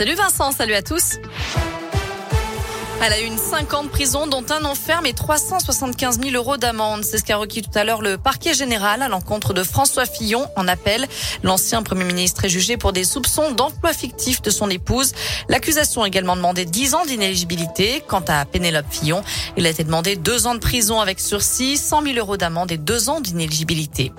Salut Vincent, salut à tous. Elle a eu une 50 prison, dont un enferme et 375 000 euros d'amende. C'est ce qu'a requis tout à l'heure le parquet général à l'encontre de François Fillon en appel. L'ancien Premier ministre est jugé pour des soupçons d'emploi fictif de son épouse. L'accusation a également demandé 10 ans d'inéligibilité. Quant à Pénélope Fillon, il a été demandé 2 ans de prison avec sursis, 100 000 euros d'amende et 2 ans d'inéligibilité.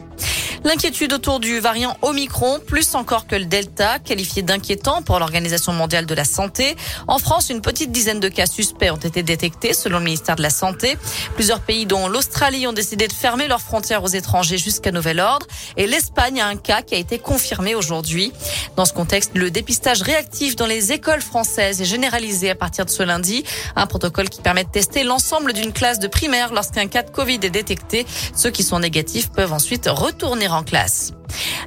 L'inquiétude autour du variant Omicron, plus encore que le Delta, qualifié d'inquiétant pour l'Organisation mondiale de la santé. En France, une petite dizaine de cas suspects ont été détectés selon le ministère de la Santé. Plusieurs pays, dont l'Australie, ont décidé de fermer leurs frontières aux étrangers jusqu'à nouvel ordre. Et l'Espagne a un cas qui a été confirmé aujourd'hui. Dans ce contexte, le dépistage réactif dans les écoles françaises est généralisé à partir de ce lundi. Un protocole qui permet de tester l'ensemble d'une classe de primaire lorsqu'un cas de Covid est détecté. Ceux qui sont négatifs peuvent ensuite retourner en classe.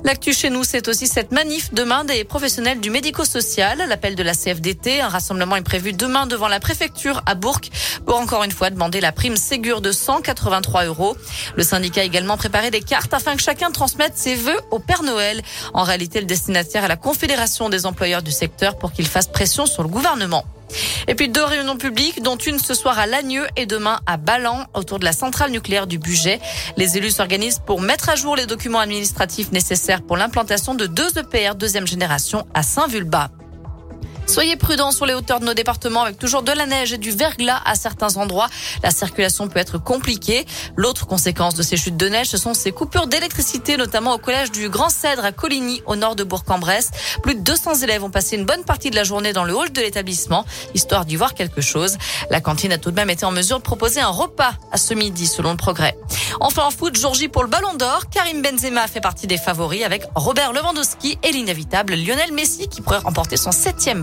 L'actu chez nous, c'est aussi cette manif demain des professionnels du médico-social. L'appel de la CFDT, un rassemblement est prévu demain devant la préfecture à Bourg pour encore une fois demander la prime Ségur de 183 euros. Le syndicat a également préparé des cartes afin que chacun transmette ses vœux au Père Noël. En réalité, le destinataire est la Confédération des employeurs du secteur pour qu'il fasse pression sur le gouvernement. Et puis deux réunions publiques, dont une ce soir à Lagneux et demain à Ballan, autour de la centrale nucléaire du budget. Les élus s'organisent pour mettre à jour les documents administratifs nécessaires pour l'implantation de deux EPR deuxième génération à Saint-Vulbas. Soyez prudents sur les hauteurs de nos départements avec toujours de la neige et du verglas à certains endroits. La circulation peut être compliquée. L'autre conséquence de ces chutes de neige, ce sont ces coupures d'électricité, notamment au collège du Grand Cèdre à Coligny, au nord de Bourg-en-Bresse. Plus de 200 élèves ont passé une bonne partie de la journée dans le hall de l'établissement, histoire d'y voir quelque chose. La cantine a tout de même été en mesure de proposer un repas à ce midi, selon le progrès. Enfin en foot, Georgie pour le Ballon d'Or. Karim Benzema fait partie des favoris avec Robert Lewandowski et l'inévitable Lionel Messi qui pourrait remporter son septième